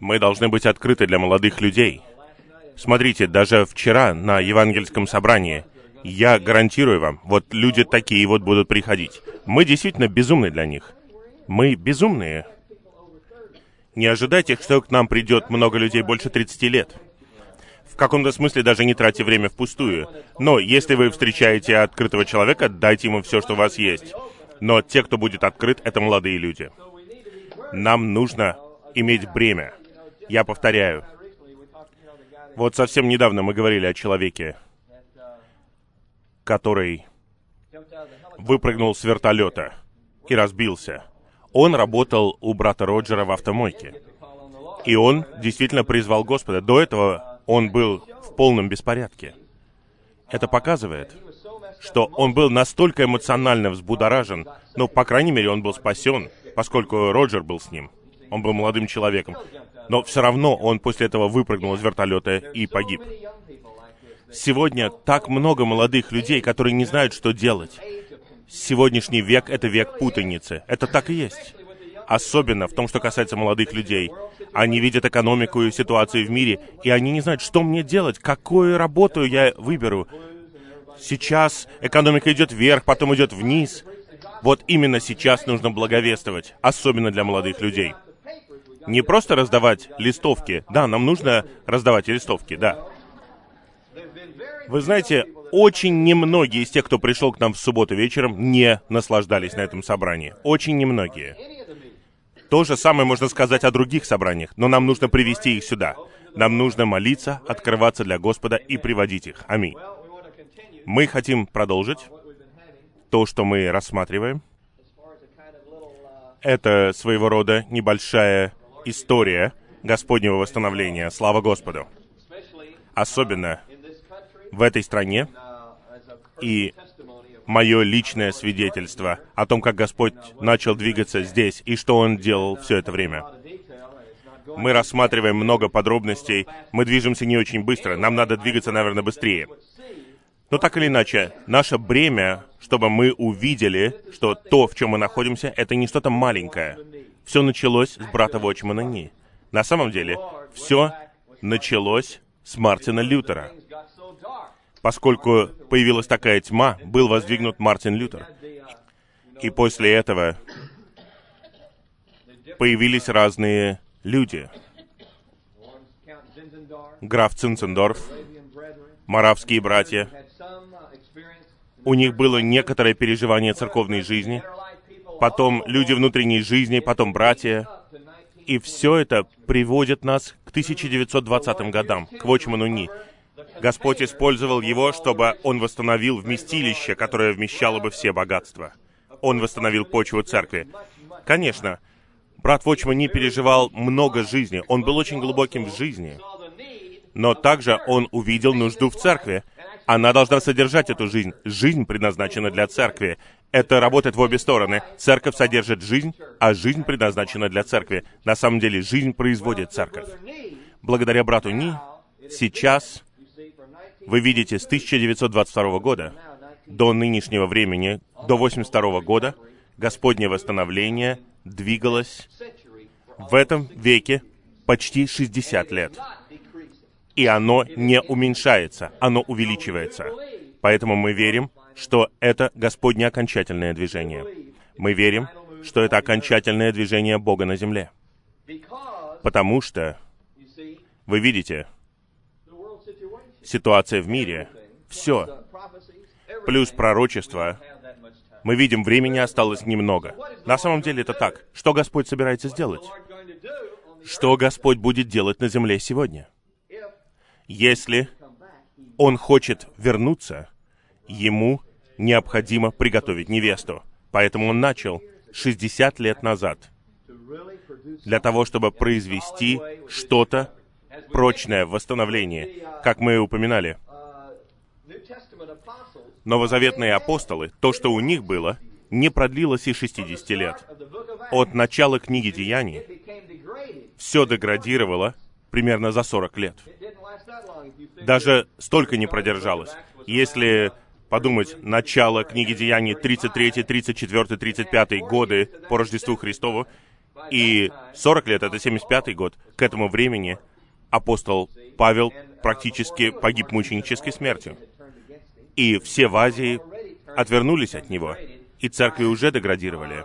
Мы должны быть открыты для молодых людей. Смотрите, даже вчера на евангельском собрании, я гарантирую вам, вот люди такие вот будут приходить. Мы действительно безумны для них. Мы безумные. Не ожидайте, что к нам придет много людей больше 30 лет. В каком-то смысле даже не тратьте время впустую. Но если вы встречаете открытого человека, дайте ему все, что у вас есть. Но те, кто будет открыт, это молодые люди. Нам нужно иметь бремя. Я повторяю. Вот совсем недавно мы говорили о человеке, который выпрыгнул с вертолета и разбился. Он работал у брата Роджера в автомойке. И он действительно призвал Господа. До этого он был в полном беспорядке. Это показывает, что он был настолько эмоционально взбудоражен, но, по крайней мере, он был спасен, поскольку Роджер был с ним. Он был молодым человеком. Но все равно он после этого выпрыгнул из вертолета и погиб. Сегодня так много молодых людей, которые не знают, что делать. Сегодняшний век — это век путаницы. Это так и есть. Особенно в том, что касается молодых людей. Они видят экономику и ситуацию в мире, и они не знают, что мне делать, какую работу я выберу. Сейчас экономика идет вверх, потом идет вниз. Вот именно сейчас нужно благовествовать, особенно для молодых людей. Не просто раздавать листовки. Да, нам нужно раздавать листовки, да. Вы знаете, очень немногие из тех, кто пришел к нам в субботу вечером, не наслаждались на этом собрании. Очень немногие. То же самое можно сказать о других собраниях, но нам нужно привести их сюда. Нам нужно молиться, открываться для Господа и приводить их. Аминь. Мы хотим продолжить то, что мы рассматриваем. Это своего рода небольшая история Господнего восстановления. Слава Господу! Особенно в этой стране и мое личное свидетельство о том, как Господь начал двигаться здесь и что Он делал все это время. Мы рассматриваем много подробностей, мы движемся не очень быстро, нам надо двигаться, наверное, быстрее. Но так или иначе, наше бремя, чтобы мы увидели, что то, в чем мы находимся, это не что-то маленькое. Все началось с брата Вочмана Ни. На самом деле, все началось с Мартина Лютера. Поскольку появилась такая тьма, был воздвигнут Мартин Лютер. И после этого появились разные люди. Граф Цинцендорф, маравские братья. У них было некоторое переживание церковной жизни, потом люди внутренней жизни, потом братья. И все это приводит нас к 1920 годам, к Вочману Ни. Господь использовал его, чтобы он восстановил вместилище, которое вмещало бы все богатства. Он восстановил почву церкви. Конечно, брат Вочман не переживал много жизни. Он был очень глубоким в жизни. Но также он увидел нужду в церкви. Она должна содержать эту жизнь. Жизнь предназначена для церкви. Это работает в обе стороны. Церковь содержит жизнь, а жизнь предназначена для церкви. На самом деле, жизнь производит церковь. Благодаря брату Ни, сейчас вы видите, с 1922 года до нынешнего времени, до 82 года, Господнее восстановление двигалось в этом веке почти 60 лет. И оно не уменьшается, оно увеличивается. Поэтому мы верим, что это Господне окончательное движение. Мы верим, что это окончательное движение Бога на земле. Потому что, вы видите, ситуация в мире, все, плюс пророчество, мы видим, времени осталось немного. На самом деле это так. Что Господь собирается сделать? Что Господь будет делать на земле сегодня? Если Он хочет вернуться, Ему необходимо приготовить невесту. Поэтому Он начал 60 лет назад для того, чтобы произвести что-то прочное восстановление, как мы и упоминали. Новозаветные апостолы, то, что у них было, не продлилось и 60 лет. От начала книги Деяний все деградировало примерно за 40 лет. Даже столько не продержалось. Если подумать, начало книги Деяний 33, 34, 35 годы по Рождеству Христову, И 40 лет, это 75-й год, к этому времени апостол Павел практически погиб мученической смертью. И все в Азии отвернулись от него, и церкви уже деградировали.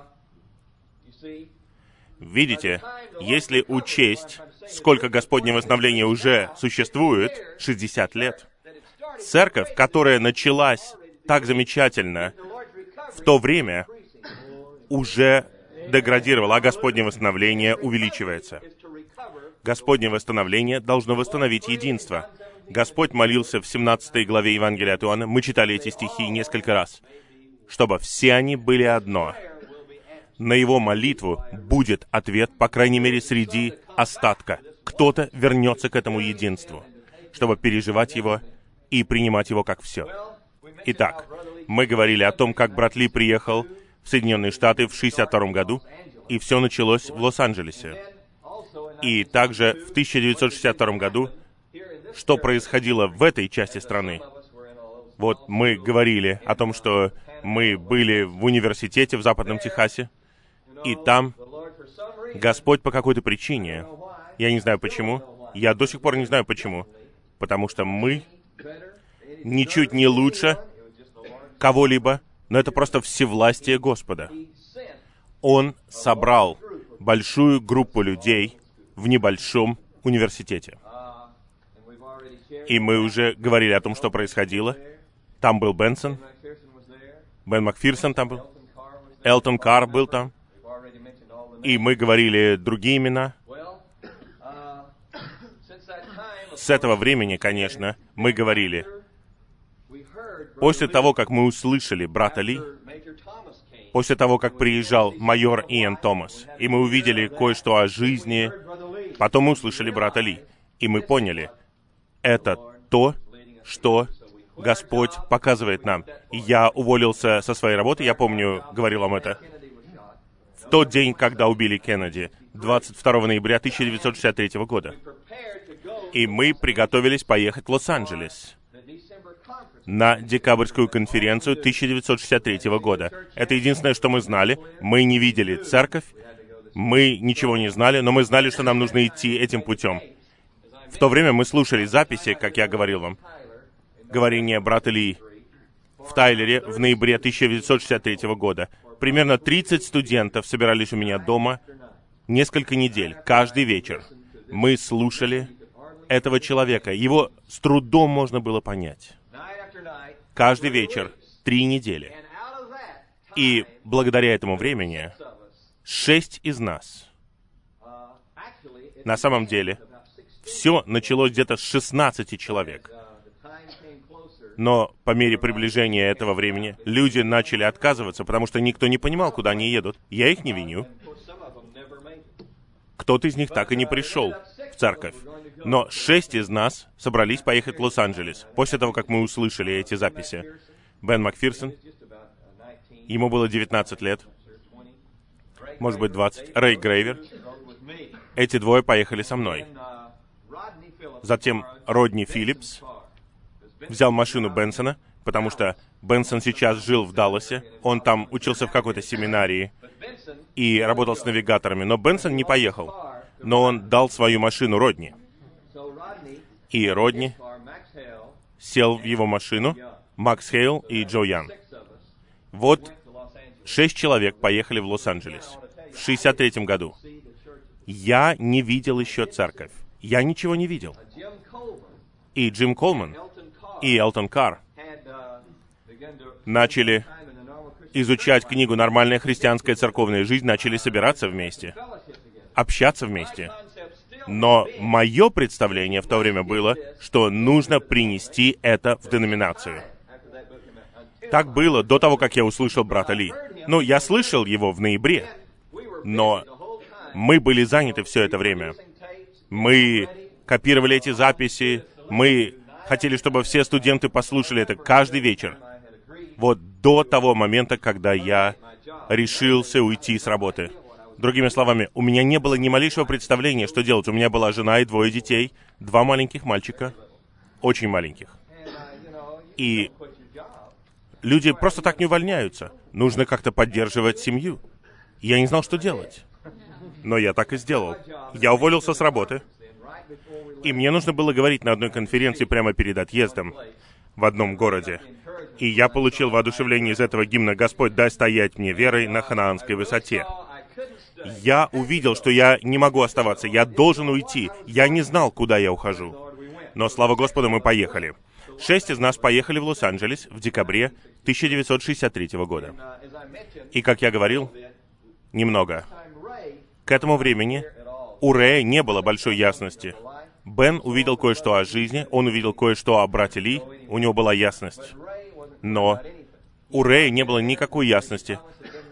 Видите, если учесть, сколько Господнего восстановления уже существует, 60 лет, церковь, которая началась так замечательно в то время, уже деградировала, а Господнее восстановление увеличивается. Господнее восстановление должно восстановить единство. Господь молился в 17 главе Евангелия от Иоанна, мы читали эти стихи несколько раз, чтобы все они были одно. На его молитву будет ответ, по крайней мере, среди остатка. Кто-то вернется к этому единству, чтобы переживать его и принимать его как все. Итак, мы говорили о том, как брат Ли приехал в Соединенные Штаты в 62 году, и все началось в Лос-Анджелесе. И также в 1962 году, что происходило в этой части страны. Вот мы говорили о том, что мы были в университете в Западном Техасе, и там Господь по какой-то причине, я не знаю почему, я до сих пор не знаю почему, потому что мы ничуть не лучше кого-либо, но это просто всевластие Господа. Он собрал большую группу людей в небольшом университете. И мы уже говорили о том, что происходило. Там был Бенсон, Бен Макфирсон там был, Элтон Карр был там, и мы говорили другие имена. С этого времени, конечно, мы говорили, после того, как мы услышали брата Ли, после того, как приезжал майор Иэн Томас, и мы увидели кое-что о жизни, потом мы услышали брата Ли, и мы поняли, это то, что Господь показывает нам. И я уволился со своей работы, я помню, говорил вам это, тот день, когда убили Кеннеди, 22 ноября 1963 года. И мы приготовились поехать в Лос-Анджелес на декабрьскую конференцию 1963 года. Это единственное, что мы знали. Мы не видели церковь, мы ничего не знали, но мы знали, что нам нужно идти этим путем. В то время мы слушали записи, как я говорил вам, говорение брата Ли в Тайлере в ноябре 1963 года. Примерно 30 студентов собирались у меня дома несколько недель, каждый вечер. Мы слушали этого человека. Его с трудом можно было понять каждый вечер, три недели. И благодаря этому времени шесть из нас, на самом деле, все началось где-то с 16 человек. Но по мере приближения этого времени люди начали отказываться, потому что никто не понимал, куда они едут. Я их не виню. Кто-то из них так и не пришел в церковь. Но шесть из нас собрались поехать в Лос-Анджелес после того, как мы услышали эти записи. Бен Макферсон, ему было 19 лет, может быть 20. Рэй Грейвер. Эти двое поехали со мной. Затем Родни Филлипс взял машину Бенсона, потому что Бенсон сейчас жил в Далласе. Он там учился в какой-то семинарии и работал с навигаторами. Но Бенсон не поехал. Но он дал свою машину Родни и Родни сел в его машину, Макс Хейл и Джо Ян. Вот шесть человек поехали в Лос-Анджелес в 63 году. Я не видел еще церковь. Я ничего не видел. И Джим Колман, и Элтон Карр начали изучать книгу «Нормальная христианская церковная жизнь», начали собираться вместе, общаться вместе. Но мое представление в то время было, что нужно принести это в деноминацию. Так было до того, как я услышал брата Ли. Ну, я слышал его в ноябре, но мы были заняты все это время. Мы копировали эти записи, мы хотели, чтобы все студенты послушали это каждый вечер. Вот до того момента, когда я решился уйти с работы. Другими словами, у меня не было ни малейшего представления, что делать. У меня была жена и двое детей, два маленьких мальчика, очень маленьких. И люди просто так не увольняются. Нужно как-то поддерживать семью. Я не знал, что делать. Но я так и сделал. Я уволился с работы, и мне нужно было говорить на одной конференции прямо перед отъездом в одном городе. И я получил воодушевление из этого гимна «Господь, дай стоять мне верой на ханаанской высоте». Я увидел, что я не могу оставаться, я должен уйти. Я не знал, куда я ухожу. Но, слава Господу, мы поехали. Шесть из нас поехали в Лос-Анджелес в декабре 1963 года. И, как я говорил, немного. К этому времени у Рэя не было большой ясности. Бен увидел кое-что о жизни, он увидел кое-что о брате Ли, у него была ясность. Но у Рэя не было никакой ясности.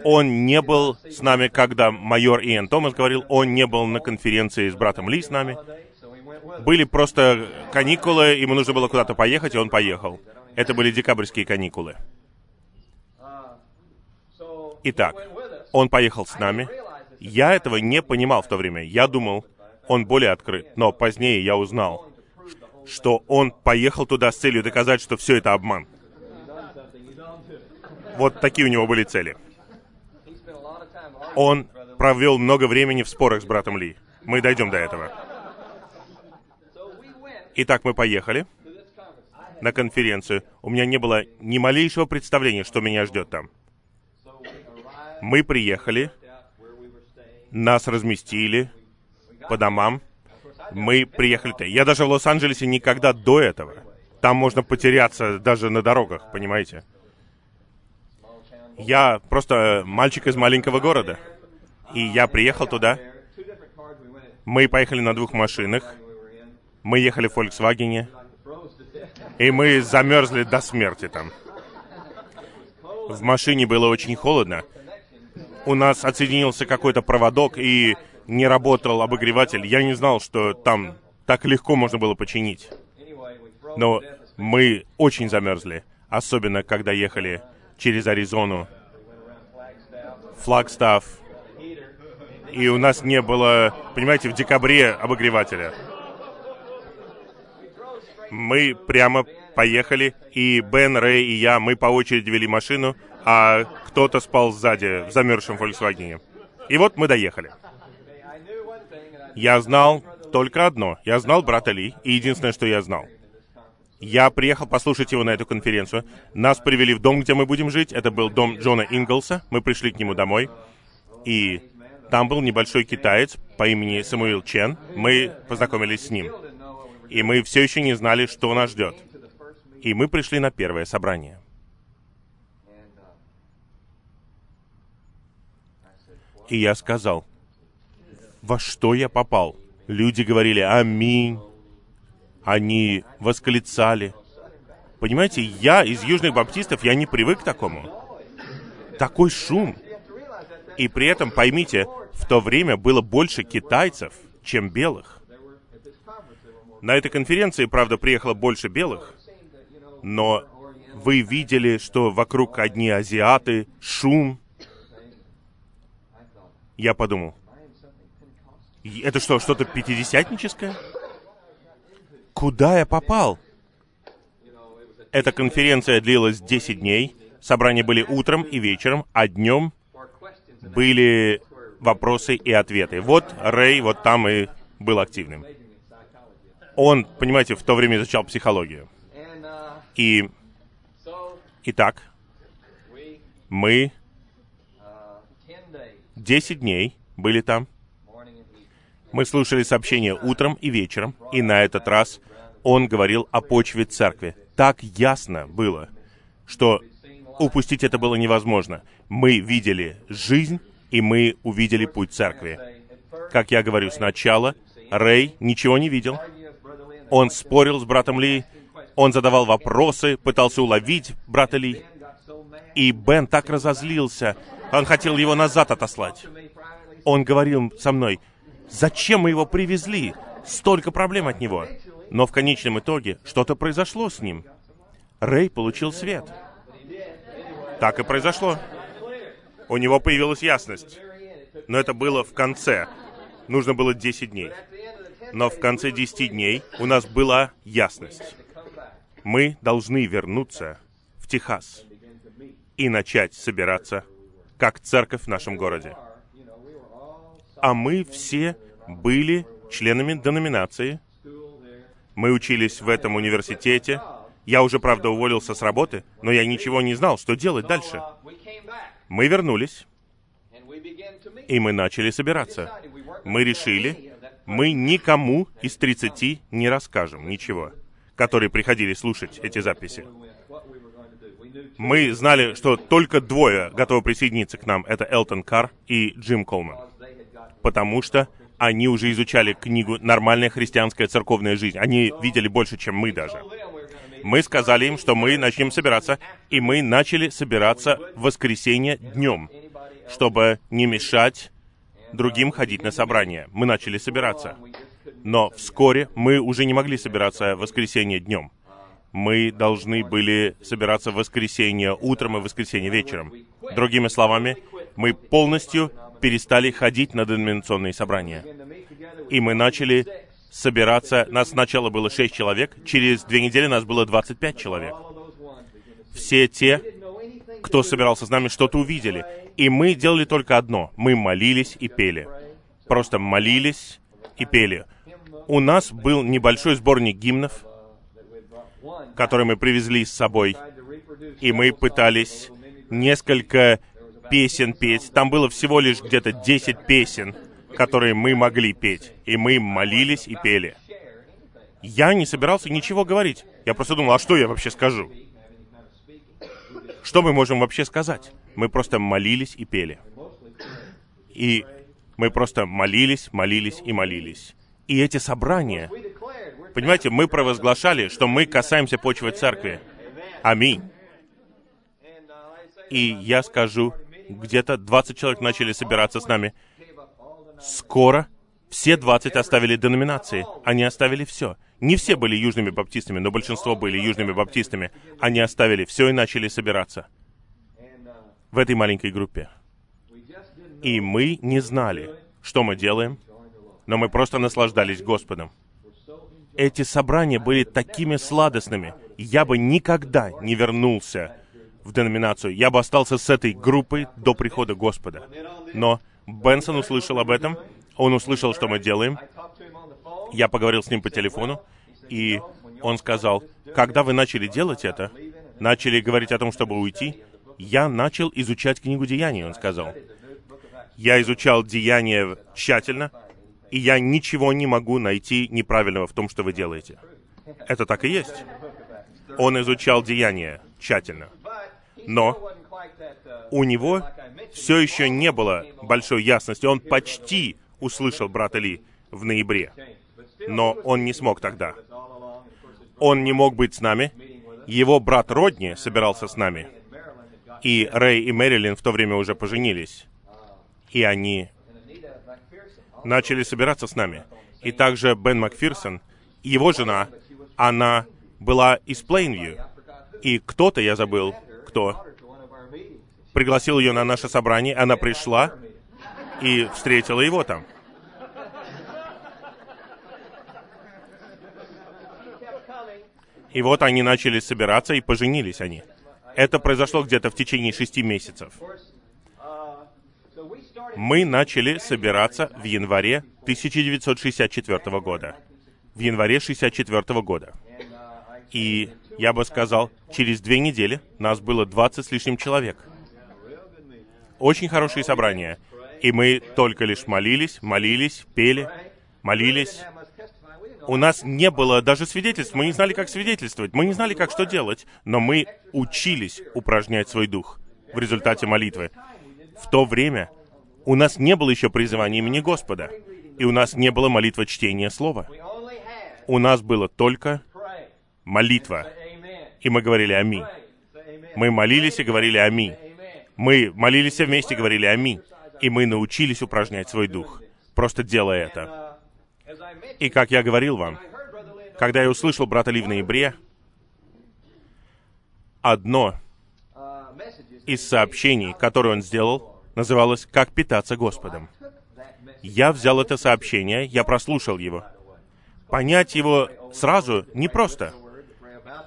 Он не был с нами, когда майор Иэн Томас говорил, он не был на конференции с братом Ли с нами. Были просто каникулы, ему нужно было куда-то поехать, и он поехал. Это были декабрьские каникулы. Итак, он поехал с нами. Я этого не понимал в то время. Я думал, он более открыт. Но позднее я узнал, что он поехал туда с целью доказать, что все это обман. Вот такие у него были цели. Он провел много времени в спорах с братом Ли. Мы дойдем до этого. Итак, мы поехали на конференцию. У меня не было ни малейшего представления, что меня ждет там. Мы приехали, нас разместили по домам. Мы приехали-то. Я даже в Лос-Анджелесе никогда до этого. Там можно потеряться даже на дорогах, понимаете? Я просто мальчик из маленького города. И я приехал туда. Мы поехали на двух машинах. Мы ехали в Volkswagen. И мы замерзли до смерти там. В машине было очень холодно. У нас отсоединился какой-то проводок, и не работал обогреватель. Я не знал, что там так легко можно было починить. Но мы очень замерзли, особенно когда ехали через Аризону, Флагстав, и у нас не было, понимаете, в декабре обогревателя. Мы прямо поехали, и Бен, Рэй и я, мы по очереди вели машину, а кто-то спал сзади, в замерзшем Volkswagen. И вот мы доехали. Я знал только одно. Я знал брата Ли, и единственное, что я знал. Я приехал послушать его на эту конференцию. Нас привели в дом, где мы будем жить. Это был дом Джона Инглса. Мы пришли к нему домой. И там был небольшой китаец по имени Самуил Чен. Мы познакомились с ним. И мы все еще не знали, что нас ждет. И мы пришли на первое собрание. И я сказал, во что я попал? Люди говорили «Аминь». Они восклицали. Понимаете, я из южных баптистов, я не привык к такому. Такой шум. И при этом, поймите, в то время было больше китайцев, чем белых. На этой конференции, правда, приехало больше белых, но вы видели, что вокруг одни азиаты, шум. Я подумал, это что, что-то пятидесятническое? Куда я попал? Эта конференция длилась 10 дней. Собрания были утром и вечером, а днем были вопросы и ответы. Вот Рэй вот там и был активным. Он, понимаете, в то время изучал психологию. И, итак, мы 10 дней были там. Мы слушали сообщения утром и вечером, и на этот раз он говорил о почве церкви. Так ясно было, что упустить это было невозможно. Мы видели жизнь, и мы увидели путь церкви. Как я говорю, сначала Рэй ничего не видел. Он спорил с братом Ли, он задавал вопросы, пытался уловить брата Ли. И Бен так разозлился, он хотел его назад отослать. Он говорил со мной, Зачем мы его привезли? Столько проблем от него. Но в конечном итоге что-то произошло с ним. Рэй получил свет. Так и произошло. У него появилась ясность. Но это было в конце. Нужно было 10 дней. Но в конце 10 дней у нас была ясность. Мы должны вернуться в Техас и начать собираться как церковь в нашем городе. а мы все были членами деноминации. Мы учились в этом университете. Я уже, правда, уволился с работы, но я ничего не знал, что делать дальше. Мы вернулись, и мы начали собираться. Мы решили, мы никому из 30 не расскажем ничего, которые приходили слушать эти записи. Мы знали, что только двое готовы присоединиться к нам. Это Элтон Карр и Джим Колман. Потому что они уже изучали книгу «Нормальная христианская церковная жизнь». Они видели больше, чем мы даже. Мы сказали им, что мы начнем собираться, и мы начали собираться в воскресенье днем, чтобы не мешать другим ходить на собрания. Мы начали собираться. Но вскоре мы уже не могли собираться в воскресенье днем. Мы должны были собираться в воскресенье утром и в воскресенье вечером. Другими словами, мы полностью перестали ходить на деноминационные собрания. И мы начали собираться. Нас сначала было 6 человек, через две недели нас было 25 человек. Все те, кто собирался с нами, что-то увидели. И мы делали только одно. Мы молились и пели. Просто молились и пели. У нас был небольшой сборник гимнов, который мы привезли с собой. И мы пытались несколько песен петь. Там было всего лишь где-то 10 песен, которые мы могли петь. И мы молились и пели. Я не собирался ничего говорить. Я просто думал, а что я вообще скажу? Что мы можем вообще сказать? Мы просто молились и пели. И мы просто молились, молились и молились. И эти собрания, понимаете, мы провозглашали, что мы касаемся почвы церкви. Аминь. И я скажу, где-то 20 человек начали собираться с нами. Скоро все 20 оставили деноминации. Они оставили все. Не все были южными баптистами, но большинство были южными баптистами. Они оставили все и начали собираться в этой маленькой группе. И мы не знали, что мы делаем, но мы просто наслаждались Господом. Эти собрания были такими сладостными. Я бы никогда не вернулся в деноминацию. Я бы остался с этой группой до прихода Господа. Но Бенсон услышал об этом, он услышал, что мы делаем. Я поговорил с ним по телефону, и он сказал, когда вы начали делать это, начали говорить о том, чтобы уйти, я начал изучать книгу Деяний, он сказал. Я изучал Деяния тщательно, и я ничего не могу найти неправильного в том, что вы делаете. Это так и есть. Он изучал Деяния тщательно. Но у него все еще не было большой ясности. Он почти услышал брата Ли в ноябре, но он не смог тогда. Он не мог быть с нами. Его брат Родни собирался с нами. И Рэй и Мэрилин в то время уже поженились. И они начали собираться с нами. И также Бен Макферсон, его жена, она была из Плейнвью. И кто-то, я забыл, кто, пригласил ее на наше собрание, она пришла и встретила его там. И вот они начали собираться, и поженились они. Это произошло где-то в течение шести месяцев. Мы начали собираться в январе 1964 года. В январе 1964 года. И я бы сказал, через две недели нас было 20 с лишним человек. Очень хорошие собрания. И мы только лишь молились, молились, пели, молились, у нас не было даже свидетельств, мы не знали, как свидетельствовать, мы не знали, как что делать, но мы учились упражнять свой дух в результате молитвы. В то время у нас не было еще призывания имени Господа, и у нас не было молитвы чтения Слова. У нас было только молитва, и мы говорили «Аминь». Мы молились и говорили «Аминь». Мы молились вместе и говорили «Аминь». И мы научились упражнять свой дух, просто делая это. И как я говорил вам, когда я услышал брата Ли в ноябре, одно из сообщений, которое он сделал, называлось «Как питаться Господом». Я взял это сообщение, я прослушал его. Понять его сразу непросто.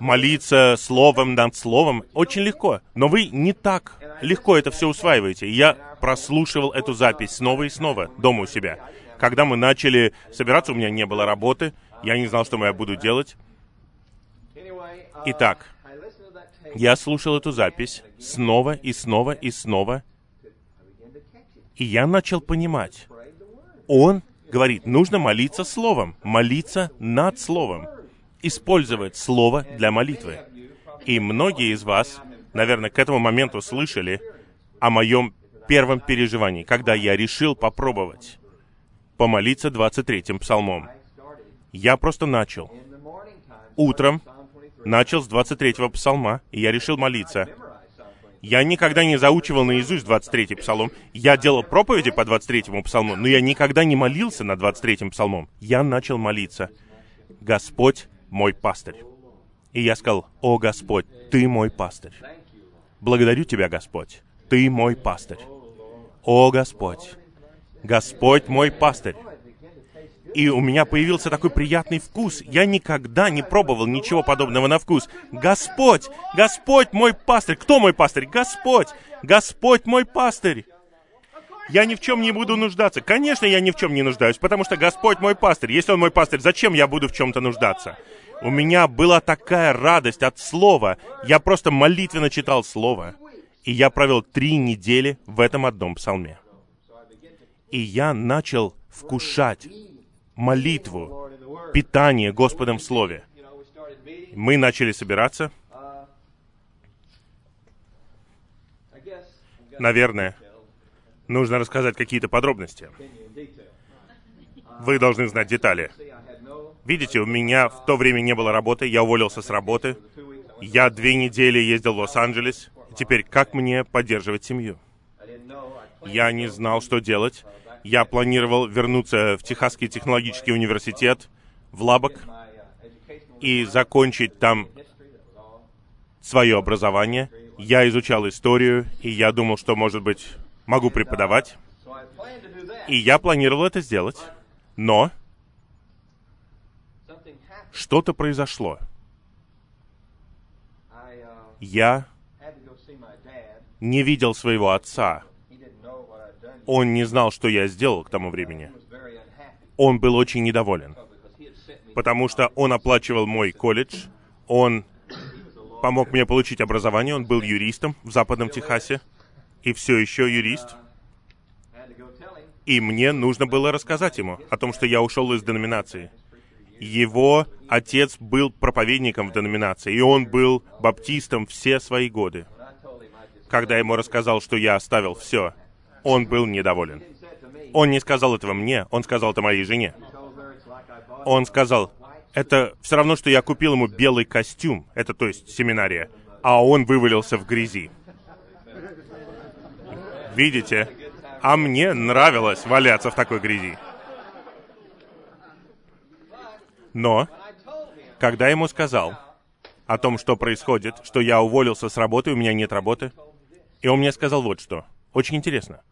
молиться словом над словом очень легко, но вы не так легко это все усваиваете. Я прослушивал эту запись снова и снова дома у себя. Когда мы начали собираться, у меня не было работы, я не знал, что я буду делать. Итак, я слушал эту запись снова и снова и снова, и я начал понимать. Он говорит, нужно молиться словом, молиться над словом, использовать слово для молитвы. И многие из вас, наверное, к этому моменту слышали о моем первом переживании, когда я решил попробовать помолиться 23-м псалмом. Я просто начал. Утром начал с 23-го псалма, и я решил молиться. Я никогда не заучивал наизусть 23-й псалом. Я делал проповеди по 23-му псалму, но я никогда не молился на 23-м псалмом. Я начал молиться. «Господь мой пастырь». И я сказал, «О Господь, Ты мой пастырь». Благодарю Тебя, Господь. Ты мой пастырь. О Господь, Господь мой пастырь и у меня появился такой приятный вкус. Я никогда не пробовал ничего подобного на вкус. Господь! Господь мой пастырь! Кто мой пастырь? Господь! Господь мой пастырь! Я ни в чем не буду нуждаться. Конечно, я ни в чем не нуждаюсь, потому что Господь мой пастырь. Если Он мой пастырь, зачем я буду в чем-то нуждаться? У меня была такая радость от слова. Я просто молитвенно читал слово. И я провел три недели в этом одном псалме. И я начал вкушать молитву, питание Господом в Слове. Мы начали собираться. Наверное, нужно рассказать какие-то подробности. Вы должны знать детали. Видите, у меня в то время не было работы, я уволился с работы. Я две недели ездил в Лос-Анджелес. Теперь как мне поддерживать семью? Я не знал, что делать. Я планировал вернуться в Техасский технологический университет, в Лабок, и закончить там свое образование. Я изучал историю, и я думал, что, может быть, могу преподавать. И я планировал это сделать. Но что-то произошло. Я не видел своего отца он не знал, что я сделал к тому времени. Он был очень недоволен, потому что он оплачивал мой колледж, он помог мне получить образование, он был юристом в Западном Техасе, и все еще юрист. И мне нужно было рассказать ему о том, что я ушел из деноминации. Его отец был проповедником в деноминации, и он был баптистом все свои годы. Когда я ему рассказал, что я оставил все, он был недоволен. Он не сказал этого мне, он сказал это моей жене. Он сказал, это все равно, что я купил ему белый костюм, это то есть семинария, а он вывалился в грязи. Видите? А мне нравилось валяться в такой грязи. Но, когда ему сказал о том, что происходит, что я уволился с работы, у меня нет работы, и он мне сказал вот что. Очень интересно.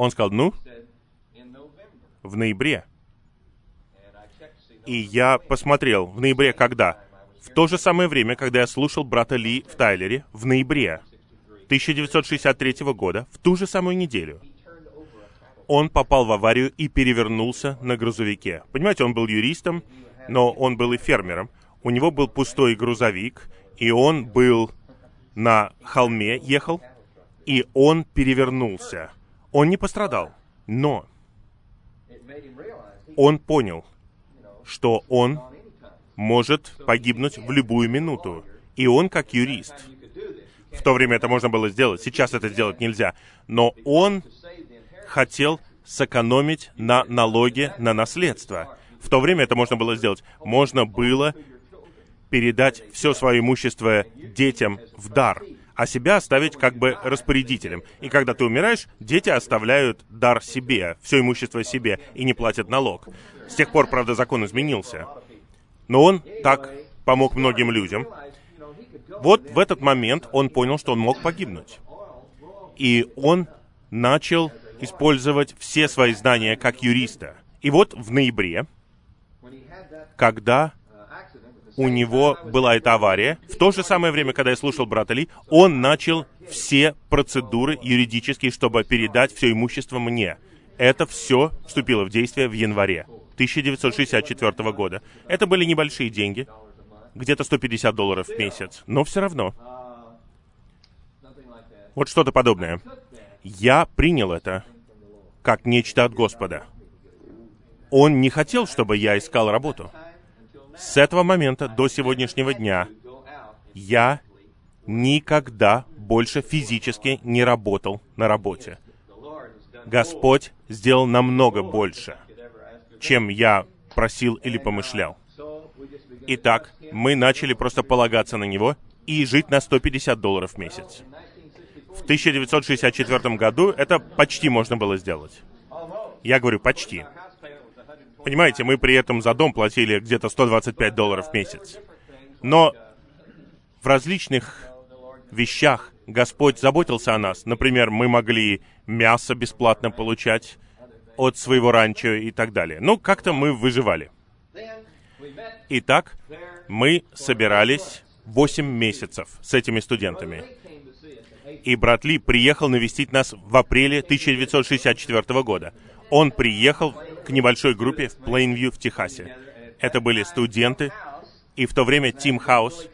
Он сказал, ну, в ноябре. И я посмотрел, в ноябре когда? В то же самое время, когда я слушал брата Ли в Тайлере, в ноябре 1963 года, в ту же самую неделю, он попал в аварию и перевернулся на грузовике. Понимаете, он был юристом, но он был и фермером. У него был пустой грузовик, и он был на холме, ехал, и он перевернулся. Он не пострадал, но он понял, что он может погибнуть в любую минуту. И он как юрист. В то время это можно было сделать, сейчас это сделать нельзя. Но он хотел сэкономить на налоге на наследство. В то время это можно было сделать. Можно было передать все свое имущество детям в дар а себя оставить как бы распорядителем. И когда ты умираешь, дети оставляют дар себе, все имущество себе, и не платят налог. С тех пор, правда, закон изменился. Но он так помог многим людям. Вот в этот момент он понял, что он мог погибнуть. И он начал использовать все свои знания как юриста. И вот в ноябре, когда у него была эта авария. В то же самое время, когда я слушал брата Ли, он начал все процедуры юридические, чтобы передать все имущество мне. Это все вступило в действие в январе 1964 года. Это были небольшие деньги, где-то 150 долларов в месяц, но все равно. Вот что-то подобное. Я принял это как нечто от Господа. Он не хотел, чтобы я искал работу. С этого момента до сегодняшнего дня я никогда больше физически не работал на работе. Господь сделал намного больше, чем я просил или помышлял. Итак, мы начали просто полагаться на Него и жить на 150 долларов в месяц. В 1964 году это почти можно было сделать. Я говорю почти. Понимаете, мы при этом за дом платили где-то 125 долларов в месяц. Но в различных вещах Господь заботился о нас. Например, мы могли мясо бесплатно получать от своего ранчо и так далее. Ну, как-то мы выживали. Итак, мы собирались 8 месяцев с этими студентами. И брат Ли приехал навестить нас в апреле 1964 года. Он приехал к небольшой группе в Плейнвью в Техасе. Это были студенты, и в то время Тим Хаус,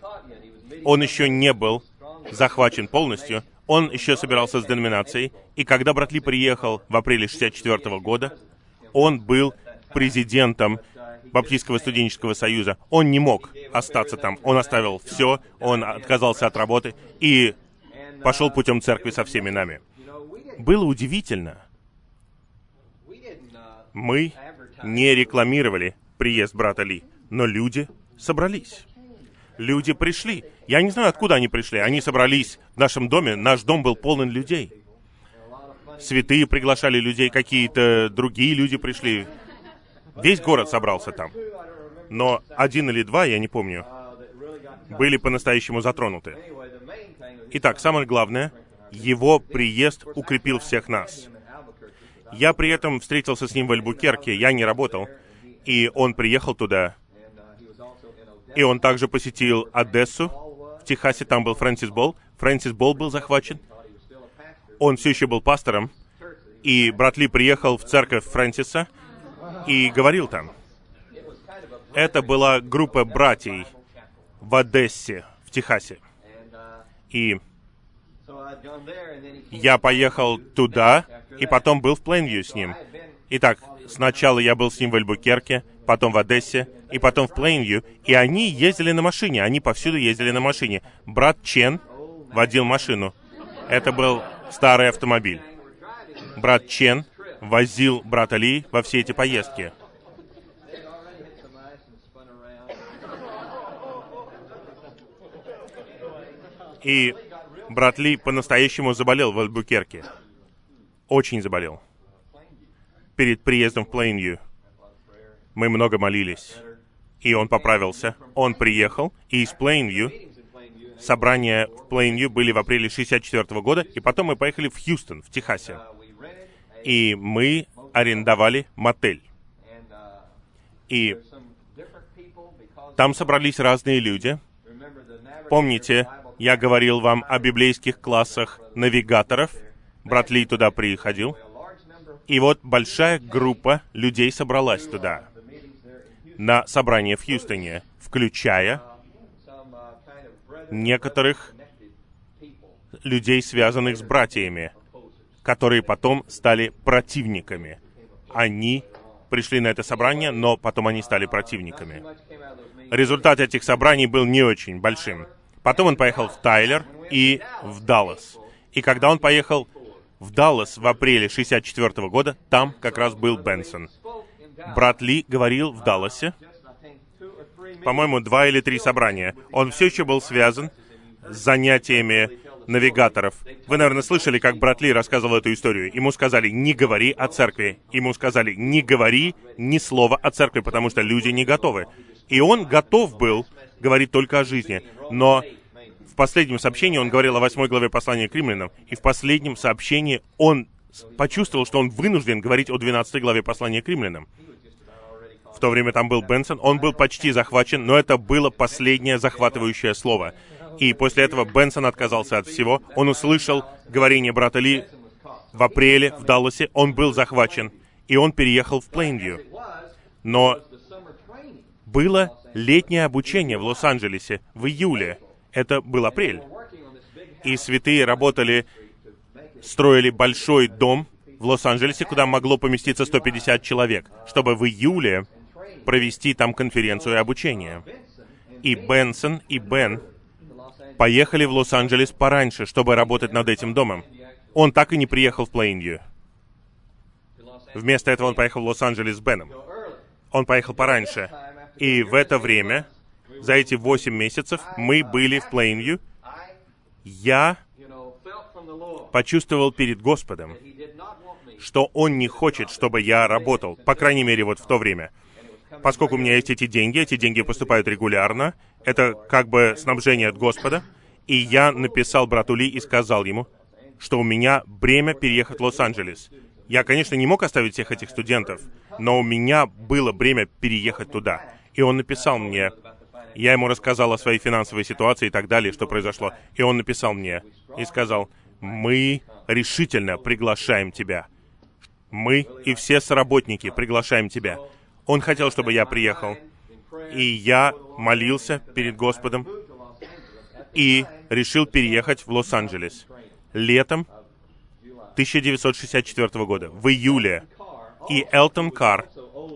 он еще не был захвачен полностью, он еще собирался с деноминацией, и когда Братли приехал в апреле 64 года, он был президентом Баптистского студенческого союза. Он не мог остаться там. Он оставил все, он отказался от работы и пошел путем церкви со всеми нами. Было удивительно, мы не рекламировали приезд брата Ли, но люди собрались. Люди пришли. Я не знаю, откуда они пришли. Они собрались в нашем доме. Наш дом был полон людей. Святые приглашали людей, какие-то другие люди пришли. Весь город собрался там. Но один или два, я не помню, были по-настоящему затронуты. Итак, самое главное, его приезд укрепил всех нас. Я при этом встретился с ним в Альбукерке, я не работал, и он приехал туда. И он также посетил Одессу, в Техасе, там был Фрэнсис Болл. Фрэнсис Болл был захвачен. Он все еще был пастором, и брат Ли приехал в церковь Фрэнсиса и говорил там. Это была группа братьев в Одессе, в Техасе. И я поехал туда, и потом был в Плейнвью с ним. Итак, сначала я был с ним в Альбукерке, потом в Одессе, и потом в Плейнвью, и они ездили на машине, они повсюду ездили на машине. Брат Чен водил машину. Это был старый автомобиль. Брат Чен возил брата Ли во все эти поездки. И брат Ли по-настоящему заболел в Альбукерке. Очень заболел. Перед приездом в Плейнью мы много молились. И он поправился. Он приехал, и из Плейнью собрания в Плейнью были в апреле 64 года, и потом мы поехали в Хьюстон, в Техасе. И мы арендовали мотель. И там собрались разные люди. Помните, я говорил вам о библейских классах навигаторов. Брат Ли туда приходил. И вот большая группа людей собралась туда, на собрание в Хьюстоне, включая некоторых людей, связанных с братьями, которые потом стали противниками. Они пришли на это собрание, но потом они стали противниками. Результат этих собраний был не очень большим. Потом он поехал в Тайлер и в Даллас. И когда он поехал в Даллас в апреле 64 года, там как раз был Бенсон. Брат Ли говорил в Далласе, по-моему, два или три собрания. Он все еще был связан с занятиями навигаторов. Вы, наверное, слышали, как брат Ли рассказывал эту историю. Ему сказали, не говори о церкви. Ему сказали, не говори ни слова о церкви, потому что люди не готовы. И он готов был говорить только о жизни. Но в последнем сообщении он говорил о восьмой главе послания к римлянам, и в последнем сообщении он почувствовал, что он вынужден говорить о 12 главе послания к римлянам. В то время там был Бенсон, он был почти захвачен, но это было последнее захватывающее слово. И после этого Бенсон отказался от всего. Он услышал говорение брата Ли в апреле в Далласе, он был захвачен, и он переехал в Плейнвью. Но было летнее обучение в Лос-Анджелесе в июле. Это был апрель. И святые работали, строили большой дом в Лос-Анджелесе, куда могло поместиться 150 человек, чтобы в июле провести там конференцию и обучение. И Бенсон, и Бен поехали в Лос-Анджелес пораньше, чтобы работать над этим домом. Он так и не приехал в Плейнью. Вместо этого он поехал в Лос-Анджелес с Беном. Он поехал пораньше. И в это время, за эти восемь месяцев, мы были в Плейнью. Я почувствовал перед Господом, что Он не хочет, чтобы я работал, по крайней мере, вот в то время. Поскольку у меня есть эти деньги, эти деньги поступают регулярно, это как бы снабжение от Господа, и я написал брату Ли и сказал ему, что у меня бремя переехать в Лос-Анджелес. Я, конечно, не мог оставить всех этих студентов, но у меня было бремя переехать туда. И он написал мне, я ему рассказал о своей финансовой ситуации и так далее, что произошло. И он написал мне и сказал, мы решительно приглашаем тебя. Мы и все соработники приглашаем тебя. Он хотел, чтобы я приехал. И я молился перед Господом и решил переехать в Лос-Анджелес. Летом 1964 года, в июле. И Элтон Карр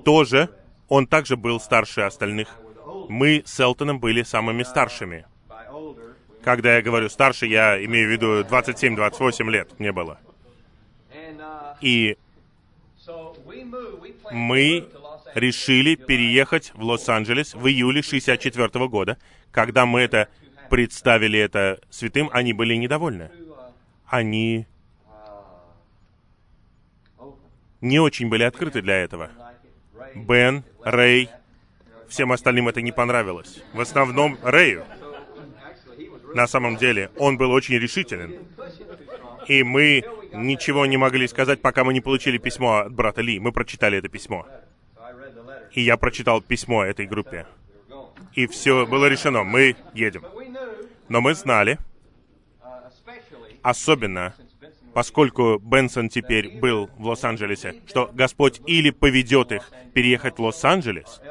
тоже, он также был старше остальных. Мы с Элтоном были самыми старшими. Когда я говорю старше, я имею в виду 27-28 лет мне было. И мы решили переехать в Лос-Анджелес в июле 64 года. Когда мы это представили это святым, они были недовольны. Они не очень были открыты для этого. Бен, Рэй, всем остальным это не понравилось. В основном Рэю. На самом деле, он был очень решителен. И мы ничего не могли сказать, пока мы не получили письмо от брата Ли. Мы прочитали это письмо. И я прочитал письмо этой группе. И все было решено. Мы едем. Но мы знали, особенно поскольку Бенсон теперь был в Лос-Анджелесе, что Господь или поведет их переехать в Лос-Анджелес,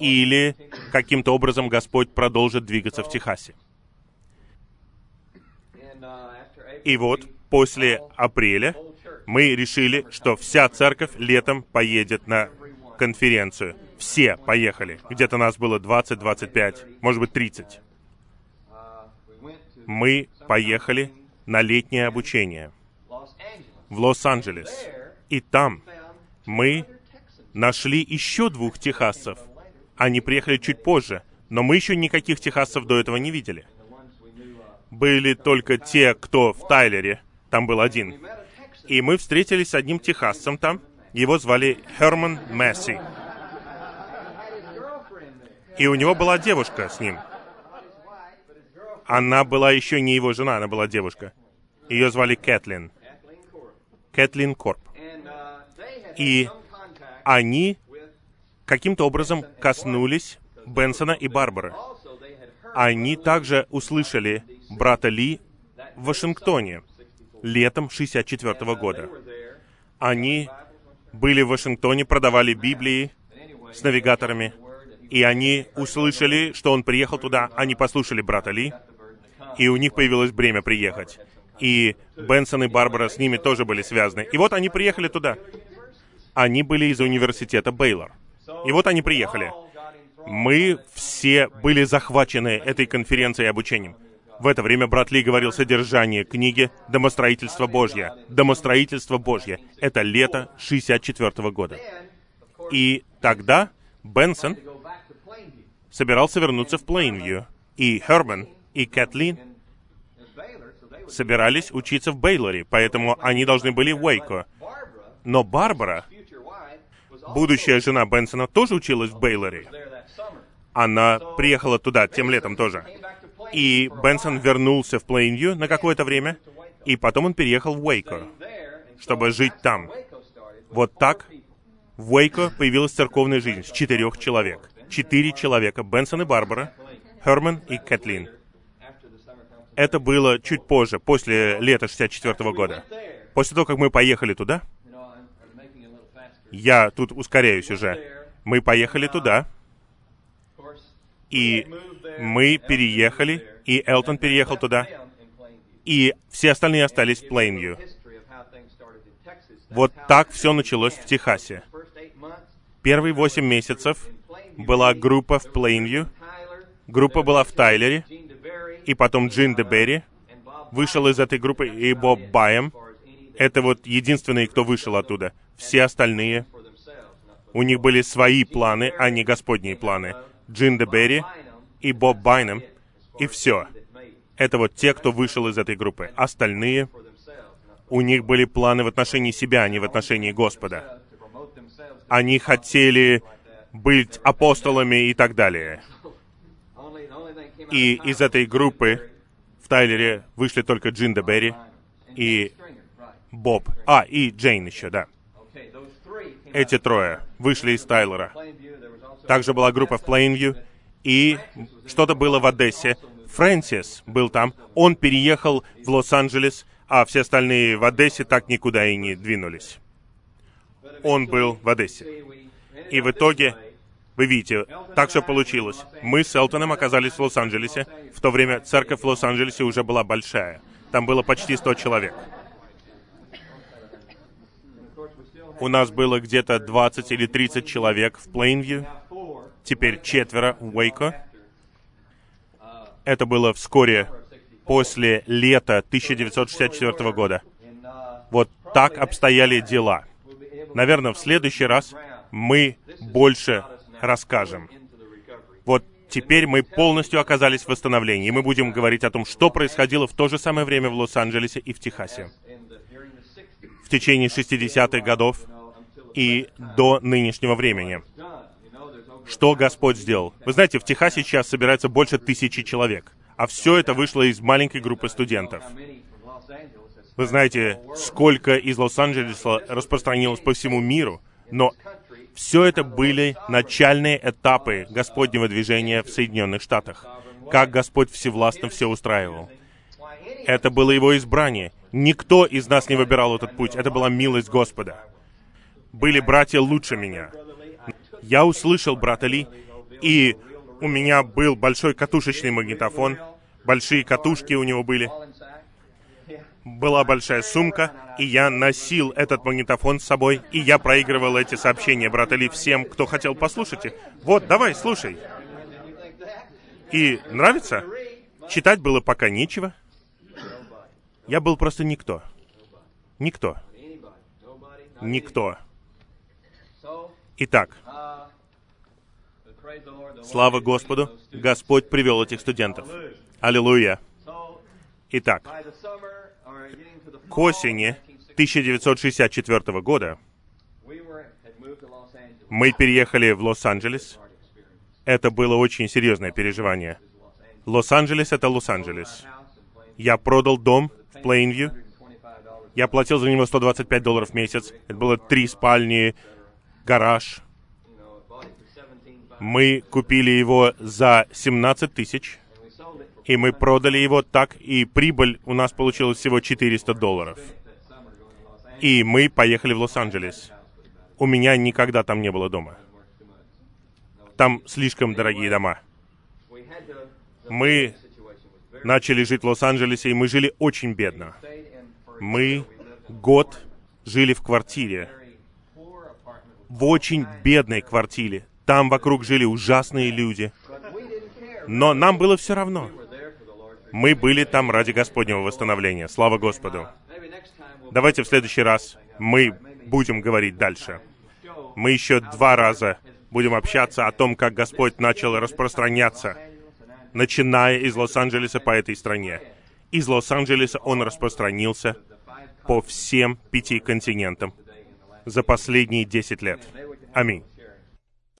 или каким-то образом Господь продолжит двигаться в Техасе. И вот после апреля мы решили, что вся церковь летом поедет на конференцию. Все поехали. Где-то нас было 20, 25, может быть 30. Мы поехали на летнее обучение в Лос-Анджелес. И там мы нашли еще двух техасцев. Они приехали чуть позже, но мы еще никаких техасцев до этого не видели. Были только те, кто в Тайлере, там был один. И мы встретились с одним техасцем там, его звали Херман Месси. И у него была девушка с ним. Она была еще не его жена, она была девушка. Ее звали Кэтлин. Кэтлин Корп. И они каким-то образом коснулись Бенсона и Барбары. Они также услышали брата Ли в Вашингтоне летом 64 года. Они были в Вашингтоне, продавали Библии с навигаторами, и они услышали, что он приехал туда, они послушали брата Ли, и у них появилось время приехать и Бенсон и Барбара с ними тоже были связаны. И вот они приехали туда. Они были из университета Бейлор. И вот они приехали. Мы все были захвачены этой конференцией и обучением. В это время брат Ли говорил содержание книги «Домостроительство Божье». «Домостроительство Божье» — это лето 64 -го года. И тогда Бенсон собирался вернуться в Плейнвью, и Херман и Кэтлин собирались учиться в Бейлоре, поэтому они должны были в Уэйко. Но Барбара, будущая жена Бенсона, тоже училась в Бейлоре. Она приехала туда тем летом тоже. И Бенсон вернулся в Плейнвью на какое-то время, и потом он переехал в Уэйко, чтобы жить там. Вот так В Уэйко появилась церковная жизнь с четырех человек. Четыре человека. Бенсон и Барбара, Херман и Кэтлин. Это было чуть позже, после лета 64 года. После того, как мы поехали туда, я тут ускоряюсь уже. Мы поехали туда, и мы переехали, и Элтон переехал туда, и все остальные остались в Плейнвью. Вот так все началось в Техасе. Первые восемь месяцев была группа в Плейнвью, группа была в Тайлере, и потом Джин Деберри вышел из этой группы, и Боб Байем. Это вот единственные, кто вышел оттуда. Все остальные, у них были свои планы, а не господние планы. Джин Деберри и Боб Байнем, и все. Это вот те, кто вышел из этой группы. Остальные, у них были планы в отношении себя, а не в отношении Господа. Они хотели быть апостолами и так далее. И из этой группы в Тайлере вышли только Джинда Берри и Боб. А, и Джейн еще, да. Эти трое вышли из Тайлера. Также была группа в Плейнвью, и что-то было в Одессе. Фрэнсис был там. Он переехал в Лос-Анджелес, а все остальные в Одессе так никуда и не двинулись. Он был в Одессе. И в итоге вы видите, так все получилось. Мы с Элтоном оказались в Лос-Анджелесе. В то время церковь в Лос-Анджелесе уже была большая. Там было почти 100 человек. У нас было где-то 20 или 30 человек в Плейнвью. Теперь четверо в Уэйко. Это было вскоре после лета 1964 года. Вот так обстояли дела. Наверное, в следующий раз мы больше расскажем. Вот теперь мы полностью оказались в восстановлении, и мы будем говорить о том, что происходило в то же самое время в Лос-Анджелесе и в Техасе. В течение 60-х годов и до нынешнего времени. Что Господь сделал? Вы знаете, в Техасе сейчас собирается больше тысячи человек, а все это вышло из маленькой группы студентов. Вы знаете, сколько из Лос-Анджелеса распространилось по всему миру, но все это были начальные этапы Господнего движения в Соединенных Штатах. Как Господь всевластно все устраивал. Это было Его избрание. Никто из нас не выбирал этот путь. Это была милость Господа. Были братья лучше меня. Я услышал брата Ли, и у меня был большой катушечный магнитофон. Большие катушки у него были была большая сумка, и я носил этот магнитофон с собой, и я проигрывал эти сообщения брата Ли всем, кто хотел послушать их. Вот, давай, слушай. И нравится? Читать было пока нечего. Я был просто никто. Никто. Никто. Итак, слава Господу, Господь привел этих студентов. Аллилуйя. Итак, к осени 1964 года мы переехали в Лос-Анджелес. Это было очень серьезное переживание. Лос-Анджелес — это Лос-Анджелес. Я продал дом в Плейнвью. Я платил за него 125 долларов в месяц. Это было три спальни, гараж. Мы купили его за 17 тысяч и мы продали его так, и прибыль у нас получилась всего 400 долларов. И мы поехали в Лос-Анджелес. У меня никогда там не было дома. Там слишком дорогие дома. Мы начали жить в Лос-Анджелесе, и мы жили очень бедно. Мы год жили в квартире, в очень бедной квартире. Там вокруг жили ужасные люди. Но нам было все равно. Мы были там ради Господнего восстановления. Слава Господу. Давайте в следующий раз мы будем говорить дальше. Мы еще два раза будем общаться о том, как Господь начал распространяться, начиная из Лос-Анджелеса по этой стране. Из Лос-Анджелеса он распространился по всем пяти континентам за последние десять лет. Аминь.